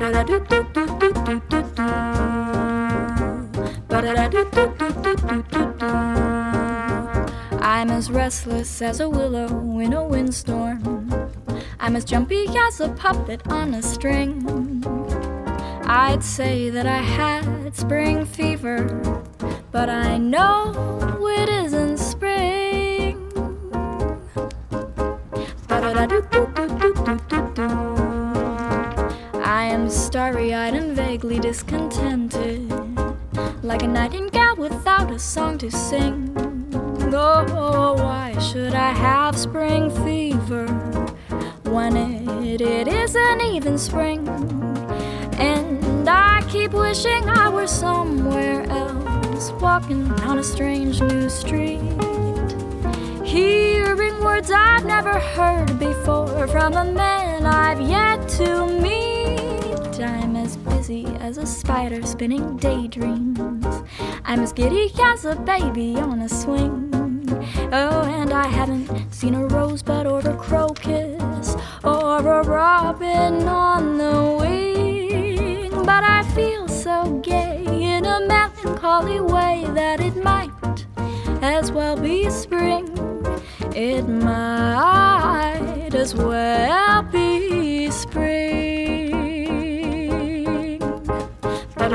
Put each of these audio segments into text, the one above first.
I'm as restless as a willow in a windstorm. I'm as jumpy as a puppet on a string. I'd say that I had spring fever, but I know it isn't spring. I starry eyed and vaguely discontented, like a nightingale without a song to sing. Oh, why should I have spring fever when it, it isn't even spring? And I keep wishing I were somewhere else, walking down a strange new street. Hearing words I've never heard before from a man I've yet to meet. As as a spider spinning daydreams. I'm as giddy as a baby on a swing. Oh, and I haven't seen a rosebud or a crocus or a robin on the wing. But I feel so gay in a melancholy way that it might as well be spring. It might as well be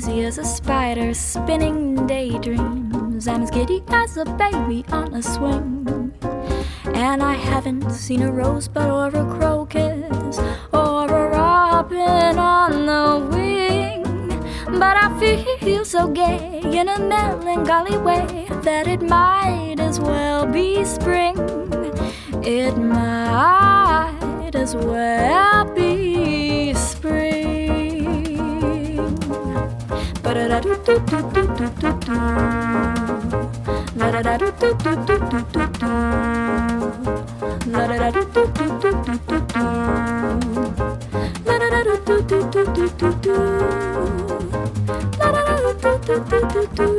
busy as a spider spinning daydreams. I'm as giddy as a baby on a swing. And I haven't seen a rosebud or a crocus or a robin on the wing. But I feel so gay in a melancholy way that it might as well be spring. It might as well be Ba-da-da-do-do-do-do-do-do. La-da-da-do-do-do-do-do-do. La-da-da-do-do-do-do-do-do.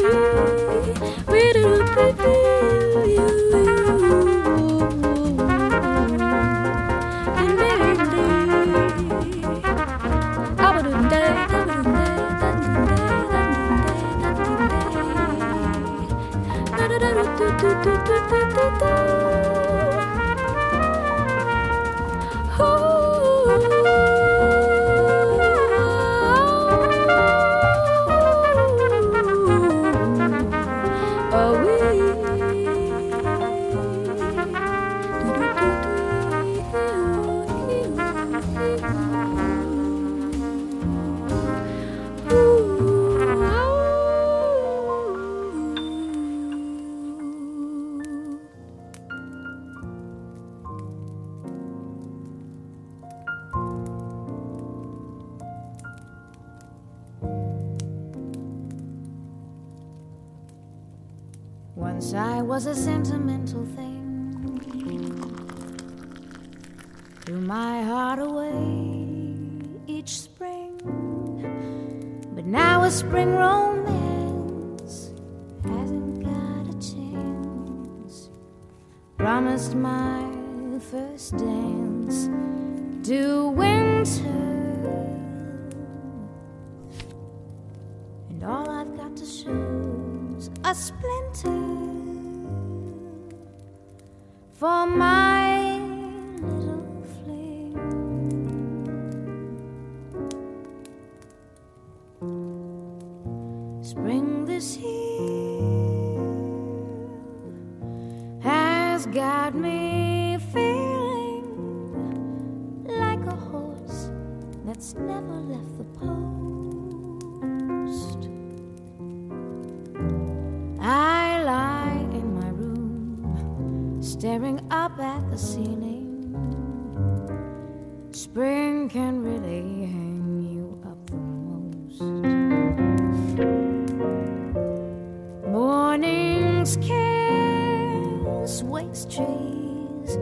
brings cares, waste trees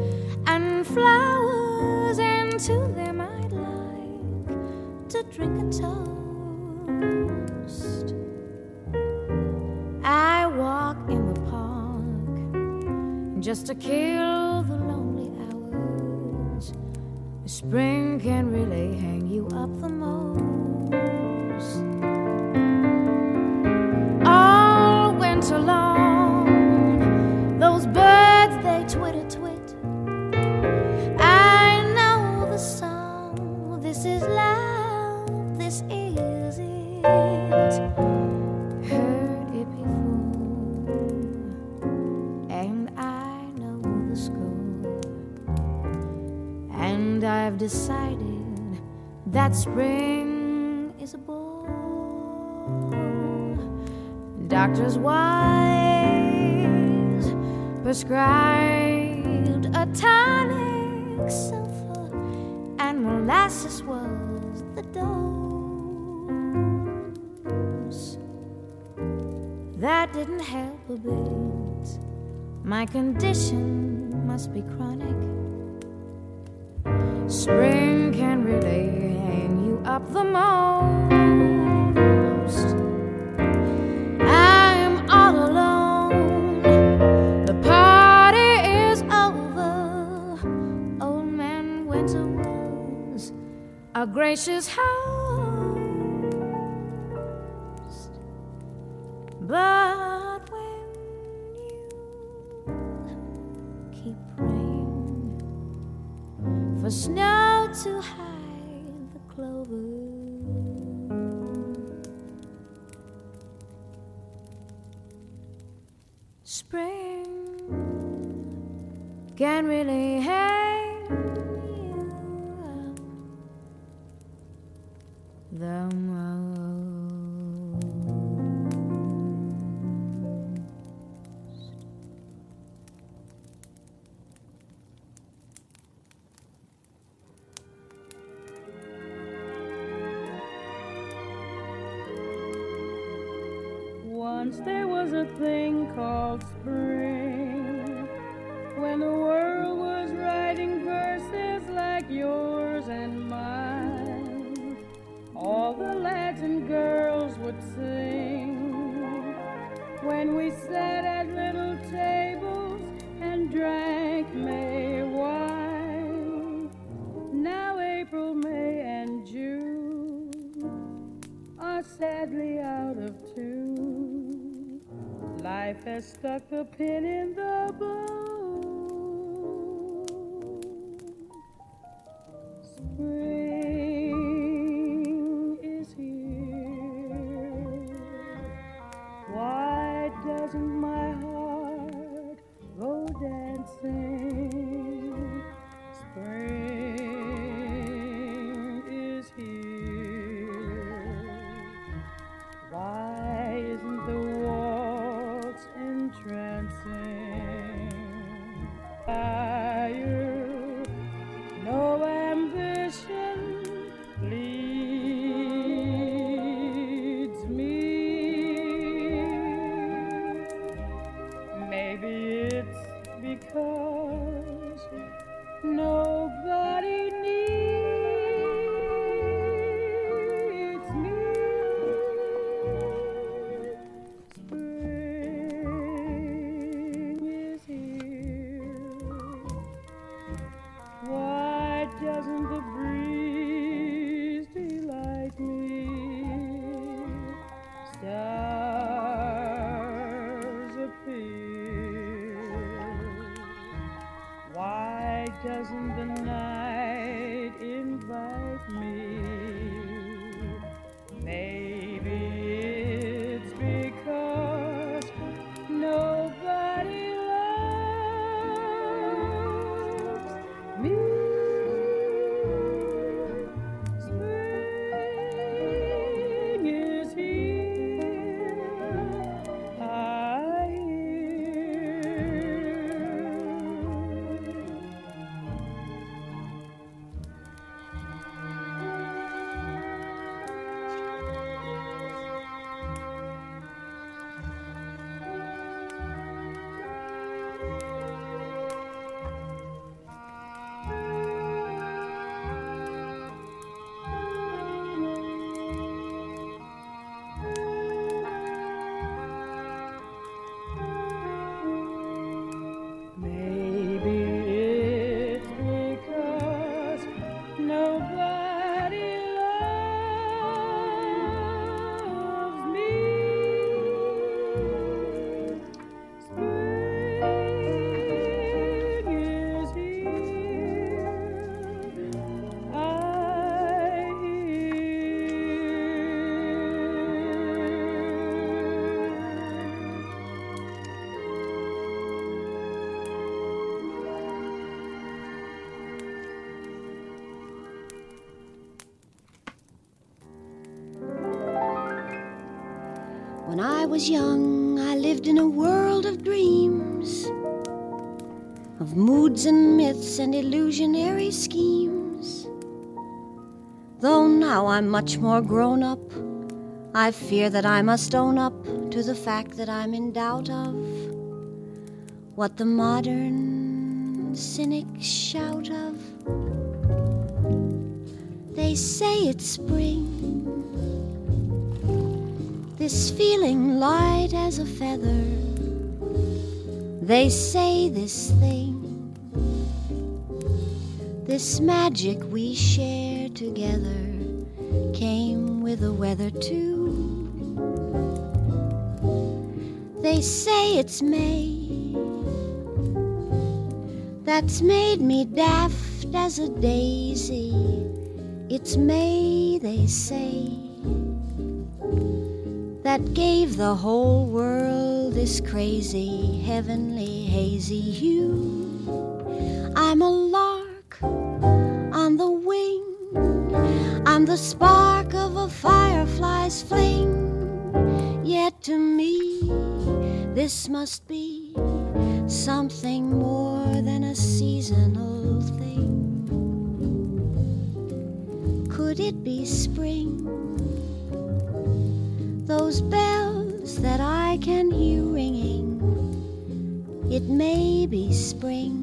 and flowers, and to them I'd like to drink a toast. I walk in the park just to kill the lonely hours. Spring can really hang you up the most. that spring is a bull. Doctors' wise prescribed a tonic, sulfur, and molasses was the dose. That didn't help a bit. My condition must be chronic. Spring can relate up the most. I am all alone. The party is over. Old man Winter was a gracious house. hang me up. stuck a pin in was young, I lived in a world of dreams, of moods and myths and illusionary schemes. Though now I'm much more grown up, I fear that I must own up to the fact that I'm in doubt of what the modern cynics shout of. They say it's spring this feeling light as a feather. They say this thing, this magic we share together, came with the weather too. They say it's May, that's made me daft as a daisy. It's May, they say that gave the whole world this crazy, heavenly, hazy hue. I'm a lark on the wing, I'm the spark of a firefly's fling. Yet to me, this must be something more than a seasonal thing. Could it be spring? Those bells that I can hear ringing. It may be spring,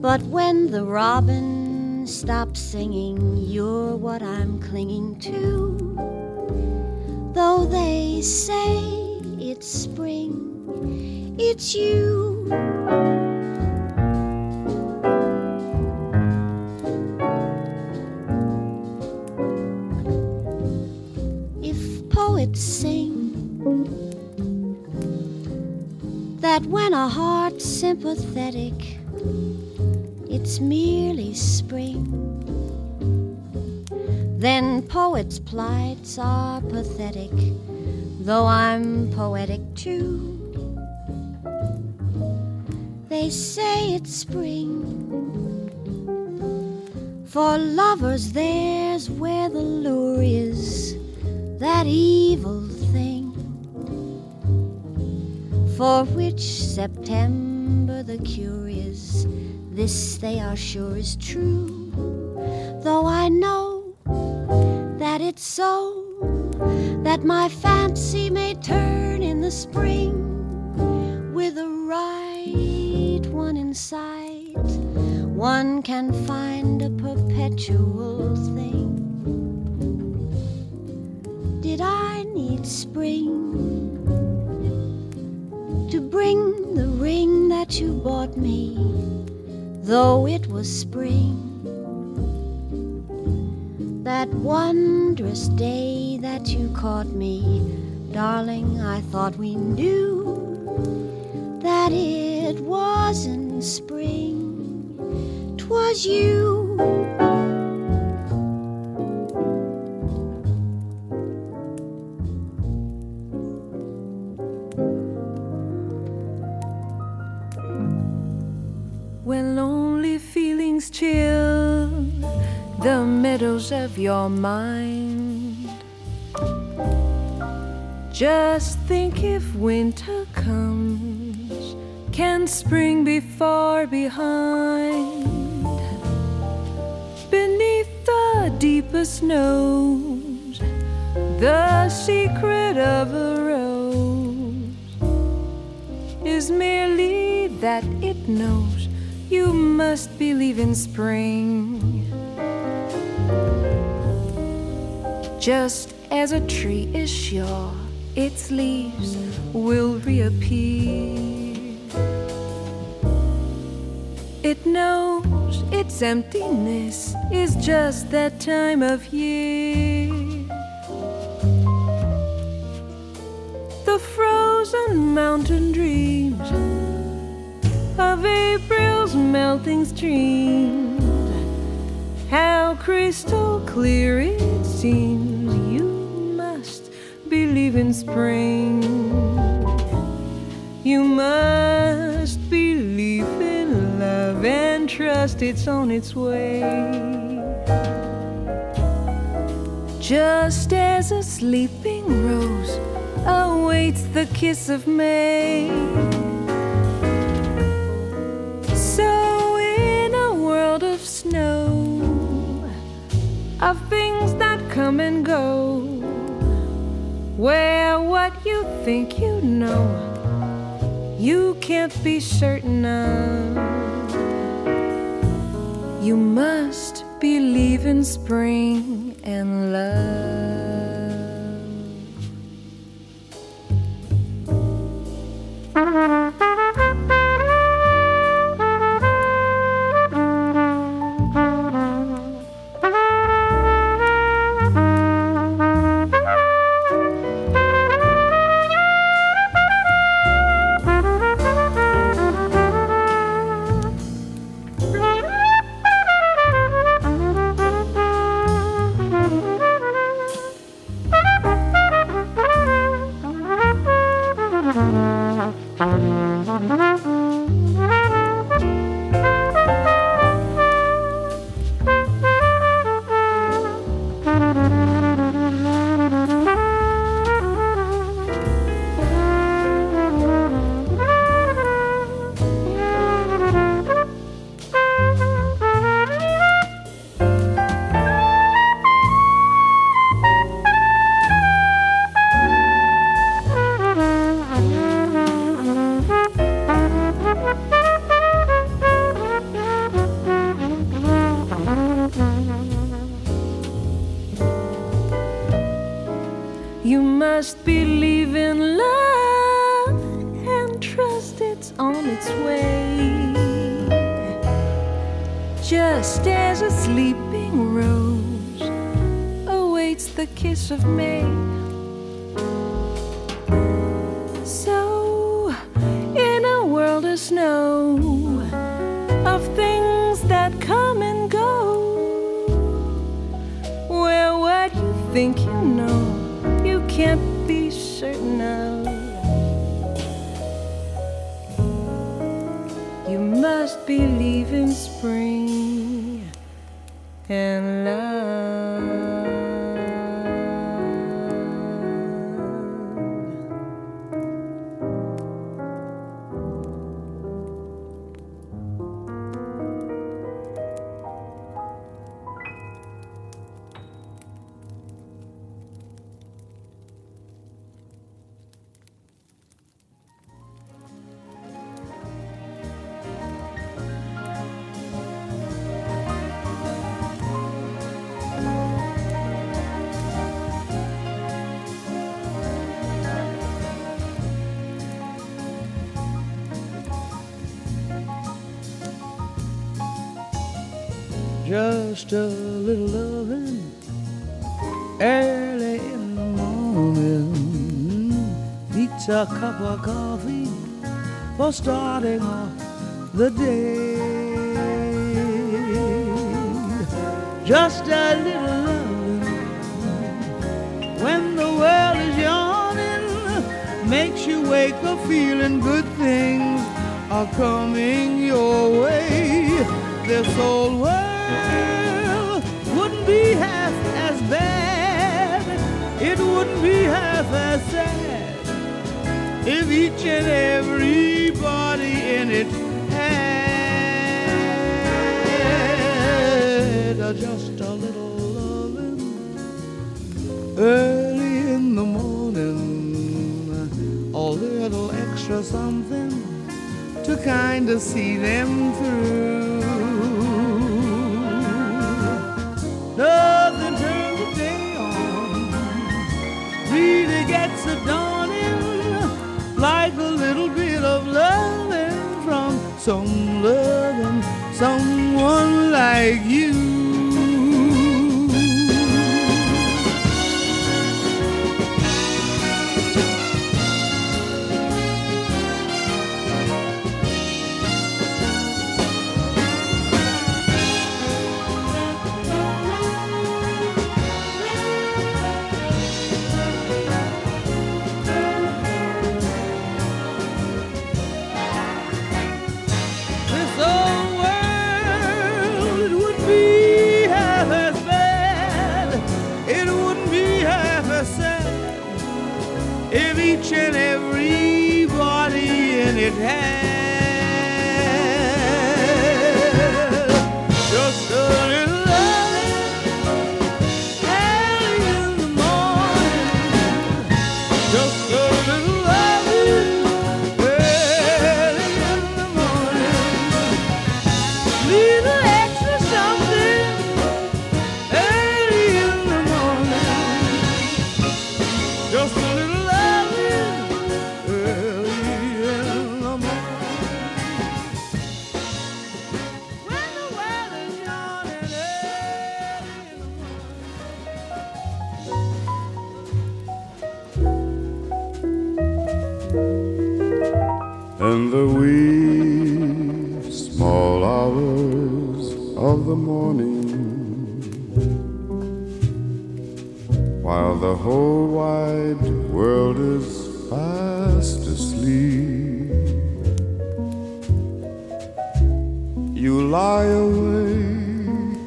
but when the robin stops singing, you're what I'm clinging to. Though they say it's spring, it's you. When a heart's sympathetic, it's merely spring. Then poets' plights are pathetic, though I'm poetic too. They say it's spring. For lovers, there's where the lure is that evil for which September the cure is. This they are sure is true, though I know that it's so that my fancy may turn in the spring with the right one in sight. One can find a perpetual thing. Did I need spring to bring the ring that you bought me, though it was spring? That wondrous day that you caught me, darling, I thought we knew that it wasn't spring, 'twas you. The meadows of your mind. Just think if winter comes, can spring be far behind? Beneath the deepest snows, the secret of a rose is merely that it knows you must believe in spring. Just as a tree is sure its leaves will reappear, it knows its emptiness is just that time of year. The frozen mountain dreams of April's melting streams. How crystal clear it seems believe in spring. You must believe in love and trust it's on its way. Just as a sleeping rose awaits the kiss of May. So, in a world of snow, of things that come and go, where what you think you know, you can't be certain of. You must believe in spring and love. Of May. Just a little loving early in the morning beats a cup of coffee for starting off the day. Just a little loving when the world is yawning makes you wake up feeling good things are coming your way. This old world It wouldn't be half as sad if each and everybody in it had just a little loving early in the morning, a little extra something to kind of see them through. Nothing like you. Whole wide world is fast asleep. You lie awake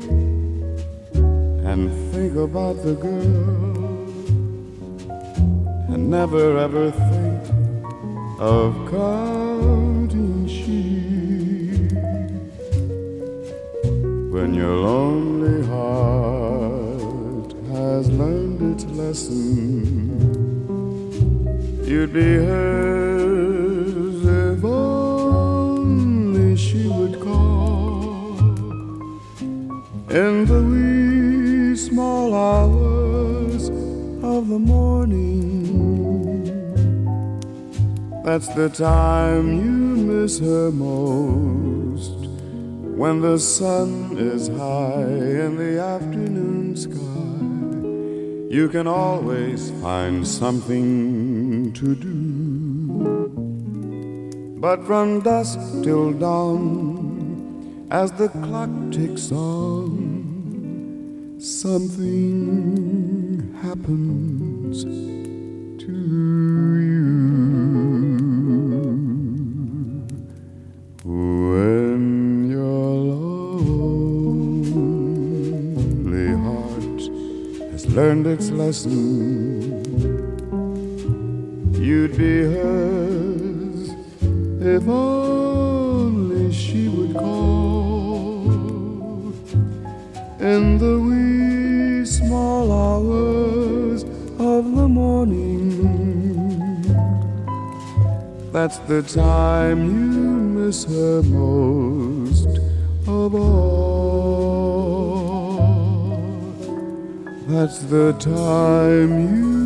and think about the girl and never ever think of counting time you miss her most. When the sun is high in the afternoon sky, you can always find something to do. But from dusk till dawn, as the clock ticks on, something happens learned its lesson, you'd be hers if only she would call in the wee small hours of the morning. That's the time you miss her most of all. That's the time you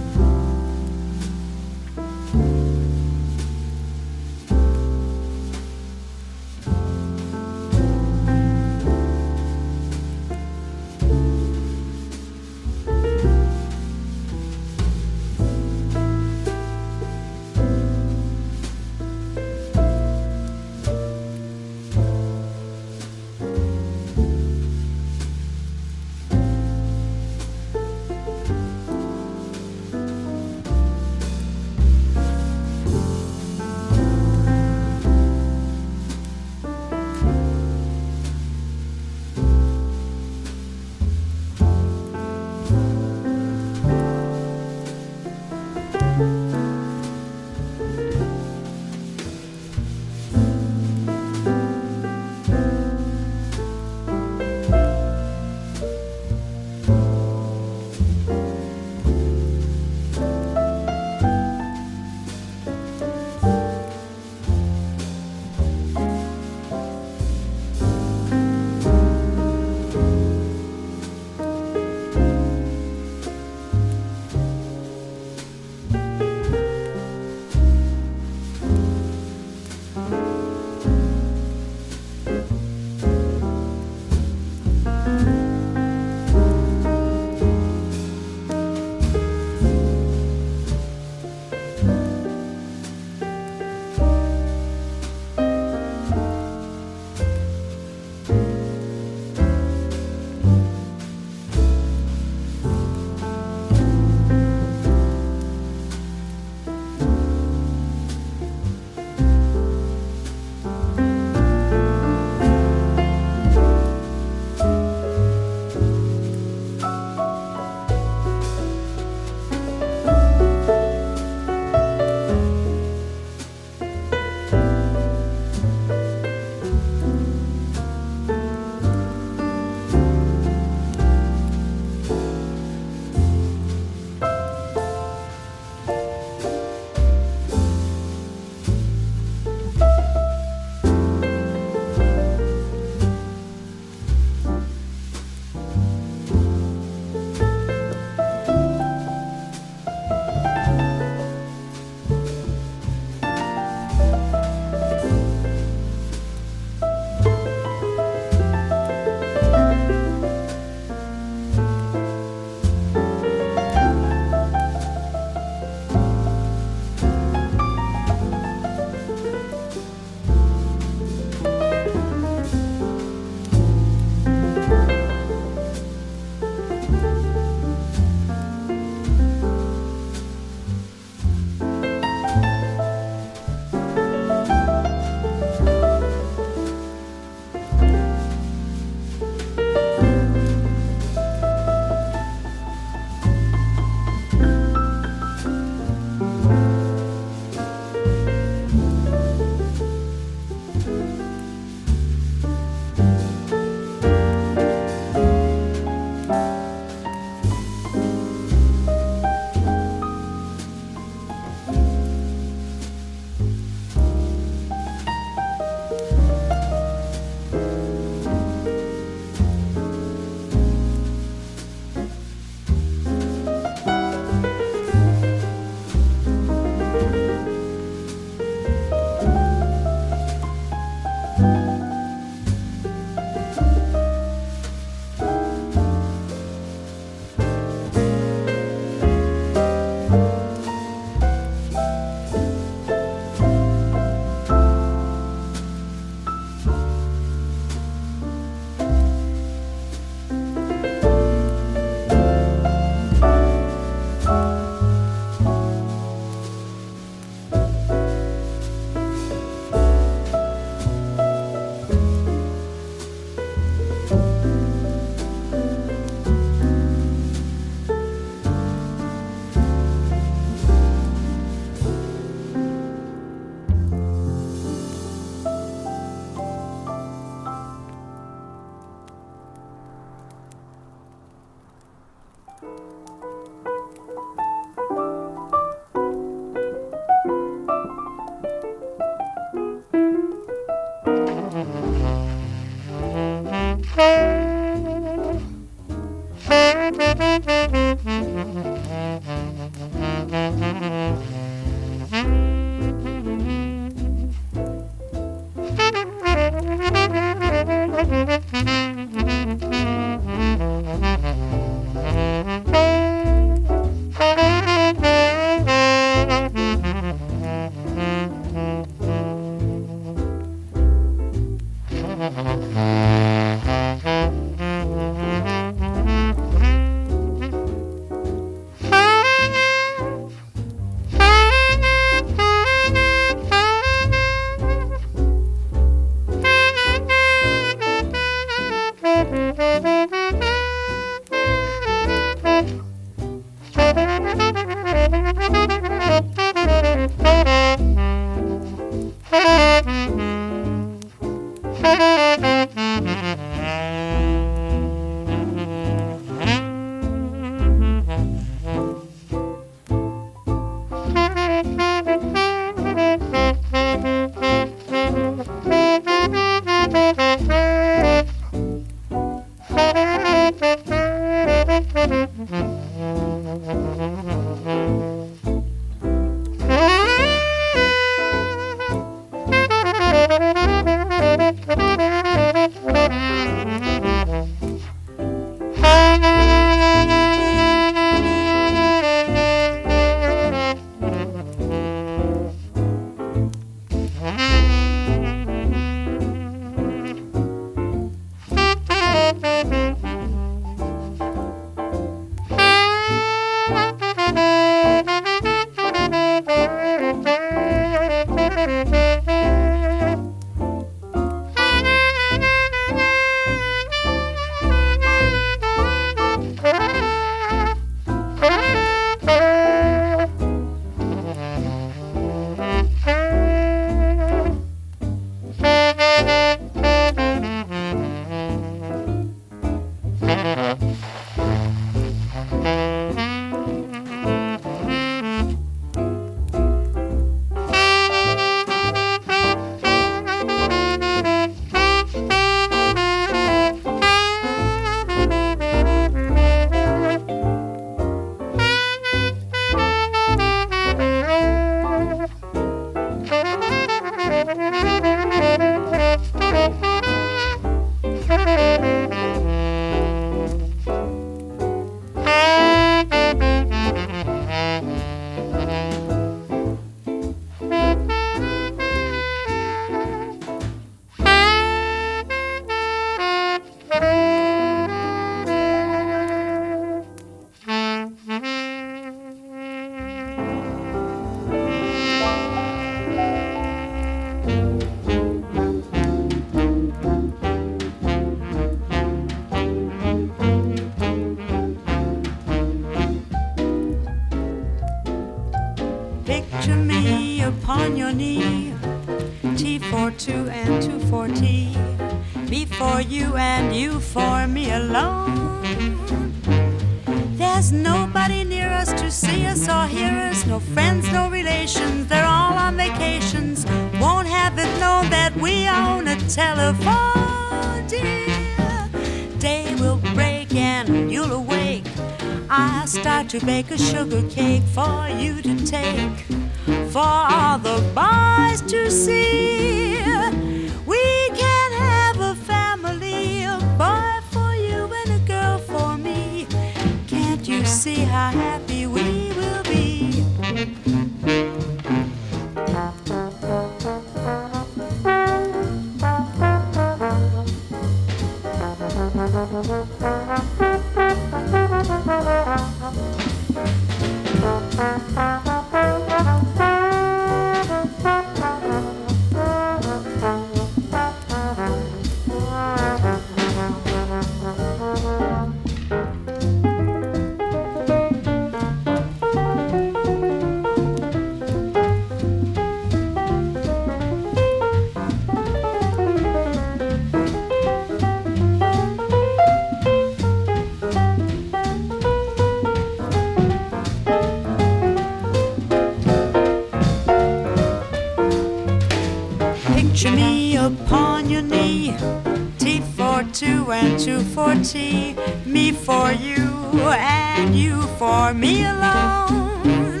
and two for tea. Me for you and you for me alone.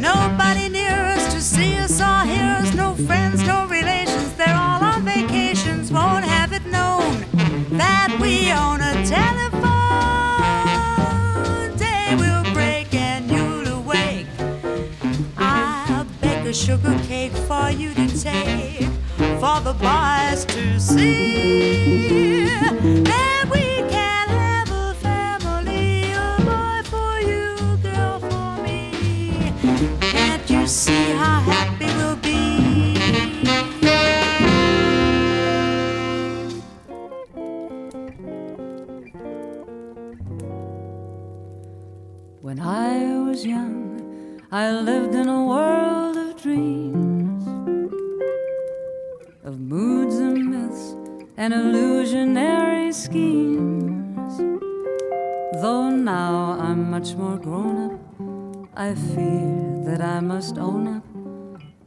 Nobody near us to see us or hear us. No friends, no relations. They're all on vacations. Won't have it known that we own a telephone. Day will break and you'll awake. I'll bake a sugar cake for you to take for the boys to see. Much more grown up, I fear that I must own up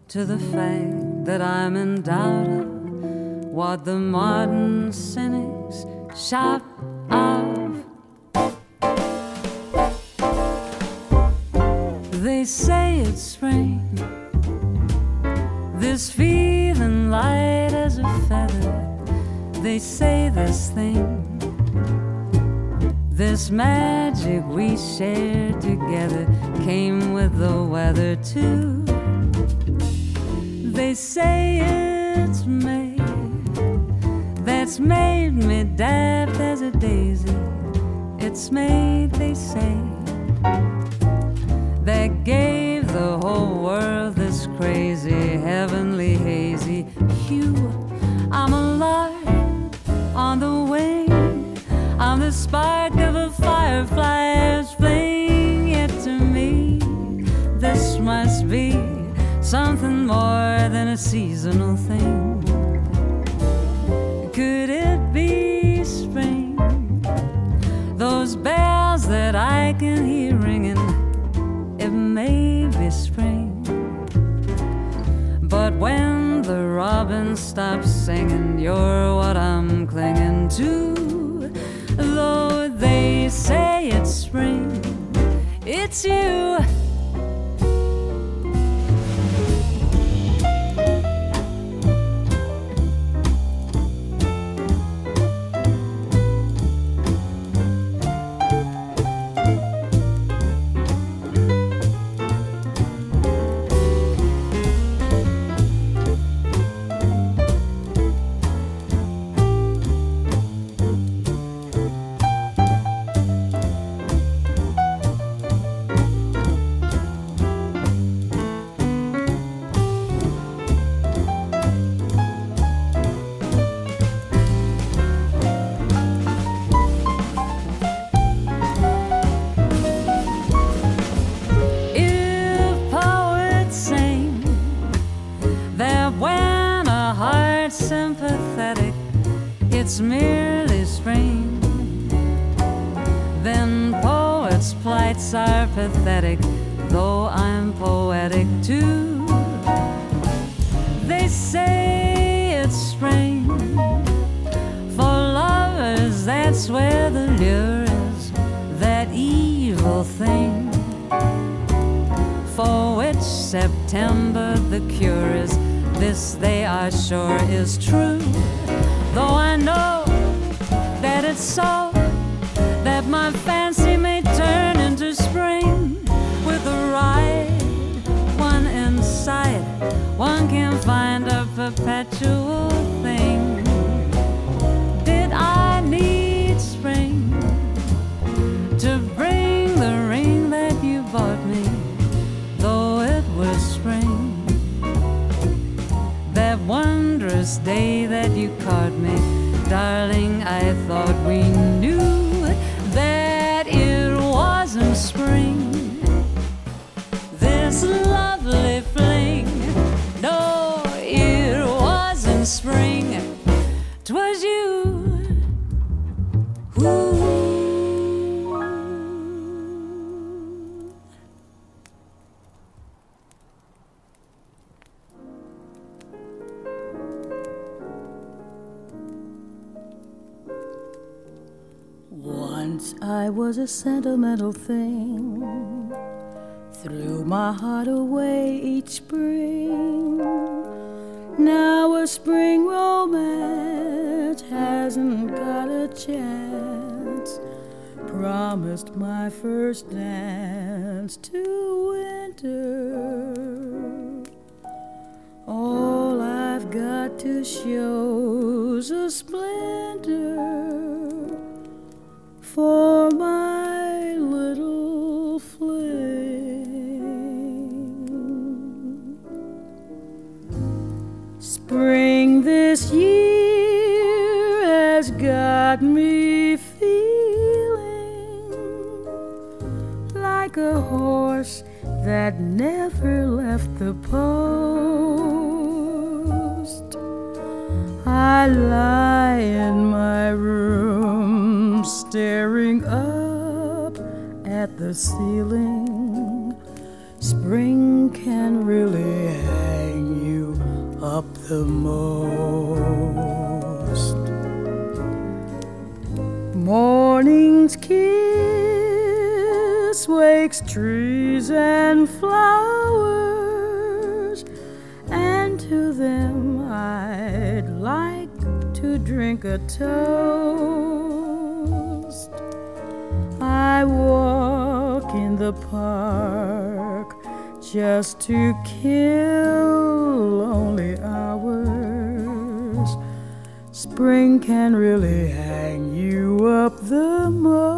to the fact that I'm in doubt of what the modern cynics shout of. They say it's spring. This feeling light as a feather. They say this thing. This magic we shared together came with the weather too. They say it's May. That's made me daft as a daisy. It's made, they say that gave the whole world this crazy, heavenly, seasonal thing. Could it be spring? Those bells that I can hear ringing it may be spring. But when the robin stops singing, you're what I'm so, that my fancy may turn into spring with a ride. One inside, one can find a perpetual darling, I thought we a sentimental thing, threw my heart away each spring. Now a spring romance hasn't got a chance. Promised my first dance to winter. All I've got to show's a splendor for my little fling. Spring this year has got me feeling like a horse that never left the post. I lie in my room staring up at the ceiling. Spring can really hang you up the most. Morning's kiss wakes trees and flowers, and to them I'd like to drink a toast. I walk in the park just to kill lonely hours. Spring can really hang you up the most.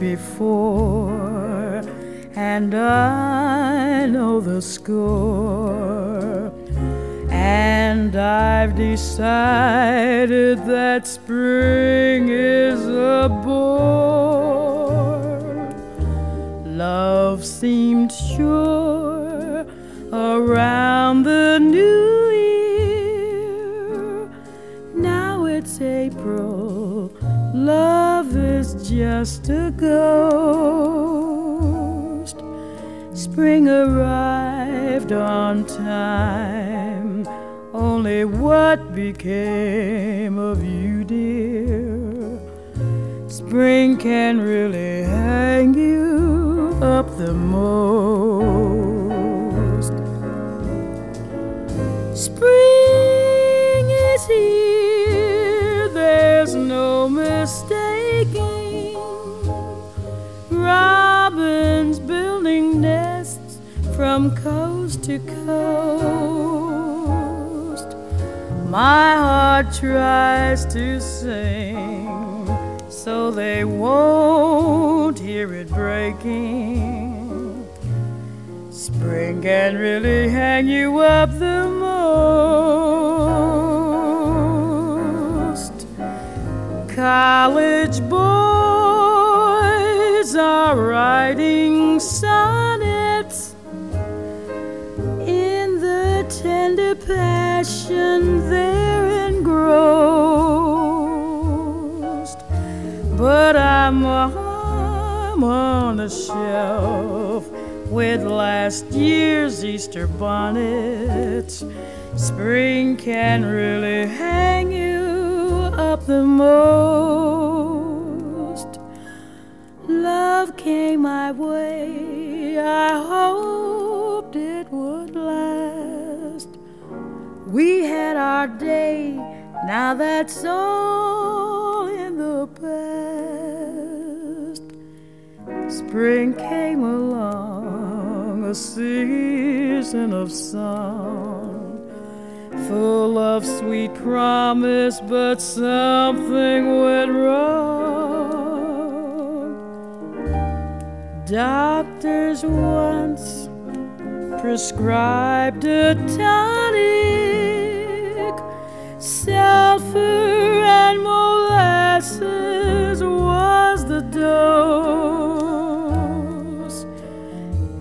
Before, and I know the score. And I've decided that spring is a bore. Love seemed sure around the new just a ghost. Spring arrived on time. Only what became of you, dear? Spring can really hang you up the most. Spring is here, there's no mistaking. Building nests from coast to coast. My heart tries to sing so they won't hear it breaking. Spring can really hang you up the most. College boys are writing sonnets in the tender passion they're engrossed. But I'm, I'm on a shelf with last year's Easter bonnets. Spring can really hang you up the most. Love came my way, I hoped it would last. We had our day, now that's all in the past. Spring came along, a season of song, full of sweet promise, but something went wrong. doctors once prescribed a tonic, sulfur and molasses was the dose.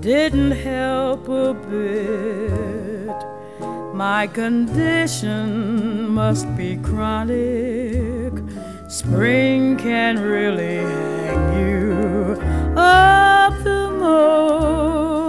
Didn't help a bit. My condition must be chronic. Spring can really of the most.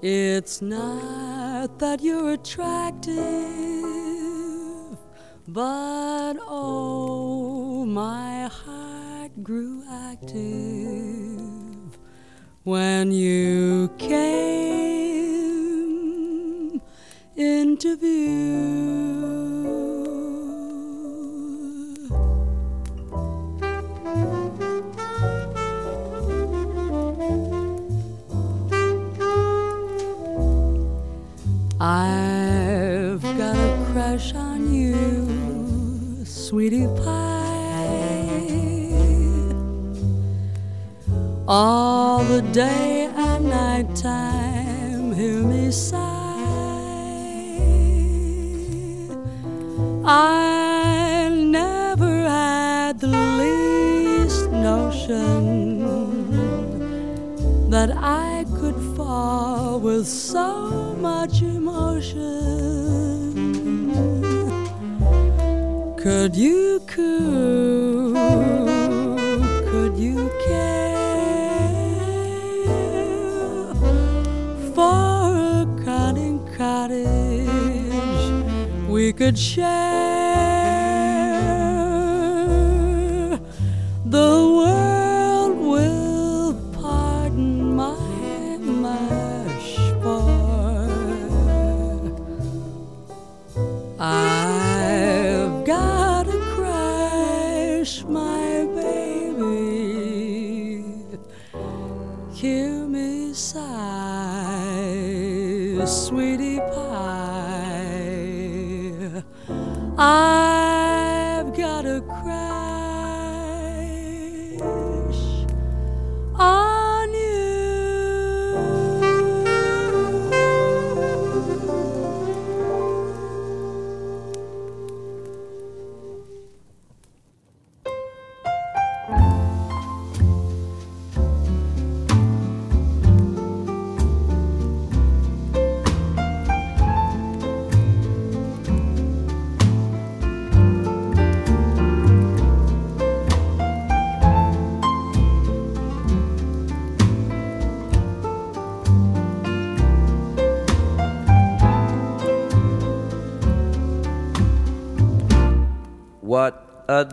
It's not that you're attractive, but oh, my heart grew active when you came into view. All the day and night time, hear me sigh. I never had the least notion that I could fall with so much emotion. Could you? Could could share?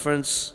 difference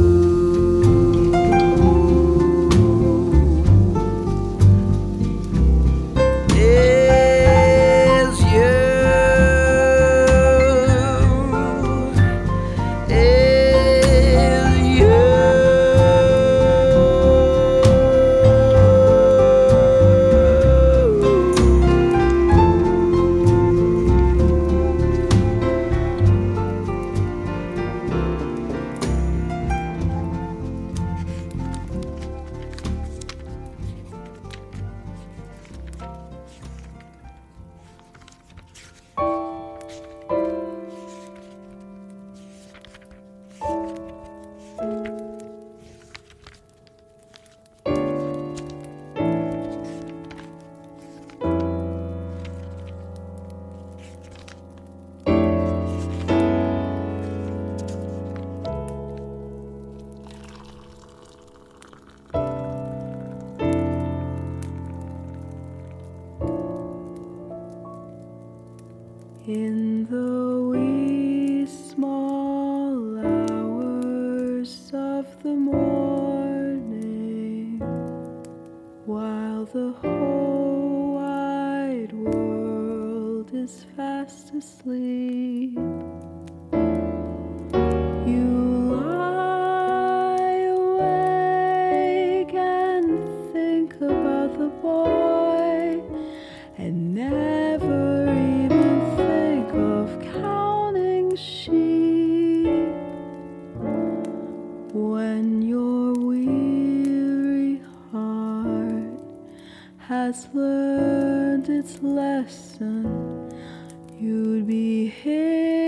when your weary heart has learned its lesson, you'd be here.